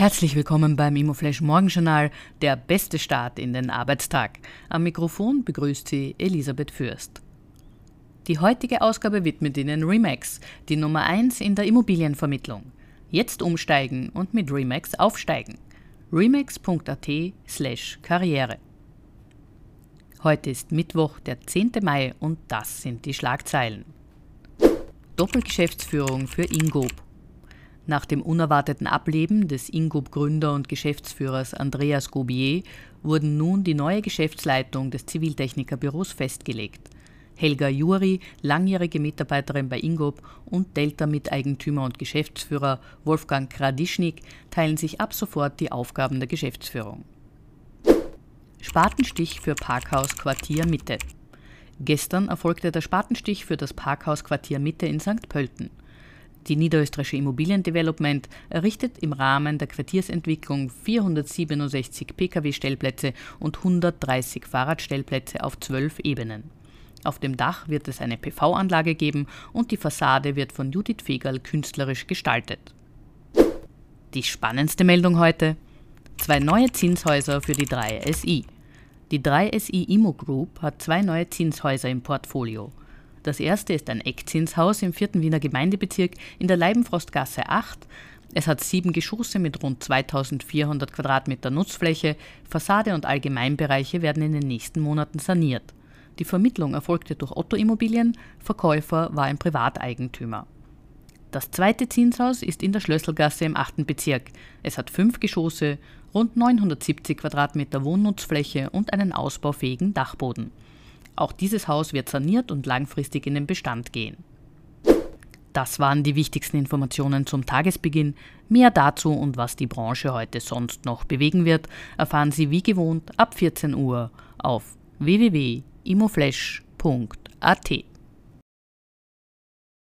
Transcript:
Herzlich willkommen beim Immoflash Morgenjournal, der beste Start in den Arbeitstag. Am Mikrofon begrüßt Sie Elisabeth Fürst. Die heutige Ausgabe widmet Ihnen Remax, die Nummer 1 in der Immobilienvermittlung. Jetzt umsteigen und mit Remax aufsteigen. remax.at slash Karriere. Heute ist Mittwoch, der 10. Mai und das sind die Schlagzeilen. Doppelgeschäftsführung für Ingob. Nach dem unerwarteten Ableben des Ingob-Gründer und Geschäftsführers Andreas Gobier wurden nun die neue Geschäftsleitung des Ziviltechnikerbüros festgelegt. Helga Juri, langjährige Mitarbeiterin bei Ingob und Delta-Miteigentümer und Geschäftsführer Wolfgang Kradischnik teilen sich ab sofort die Aufgaben der Geschäftsführung. Spatenstich für Parkhaus Quartier Mitte. Gestern erfolgte der Spatenstich für das Parkhaus Quartier Mitte in St. Pölten. Die Niederösterreichische Immobiliendevelopment errichtet im Rahmen der Quartiersentwicklung 467 Pkw-Stellplätze und 130 Fahrradstellplätze auf zwölf Ebenen. Auf dem Dach wird es eine PV-Anlage geben und die Fassade wird von Judith Fegerl künstlerisch gestaltet. Die spannendste Meldung heute: Zwei neue Zinshäuser für die 3SI. Die 3SI Immo Group hat zwei neue Zinshäuser im Portfolio. Das erste ist ein Eckzinshaus im 4. Wiener Gemeindebezirk in der Leibenfrostgasse 8. Es hat sieben Geschosse mit rund 2400 Quadratmeter Nutzfläche. Fassade und Allgemeinbereiche werden in den nächsten Monaten saniert. Die Vermittlung erfolgte durch Otto Immobilien, Verkäufer war ein Privateigentümer. Das zweite Zinshaus ist in der Schlösselgasse im 8. Bezirk. Es hat fünf Geschosse, rund 970 Quadratmeter Wohnnutzfläche und einen ausbaufähigen Dachboden. Auch dieses Haus wird saniert und langfristig in den Bestand gehen. Das waren die wichtigsten Informationen zum Tagesbeginn. Mehr dazu und was die Branche heute sonst noch bewegen wird, erfahren Sie wie gewohnt ab 14 Uhr auf www.imoflash.at.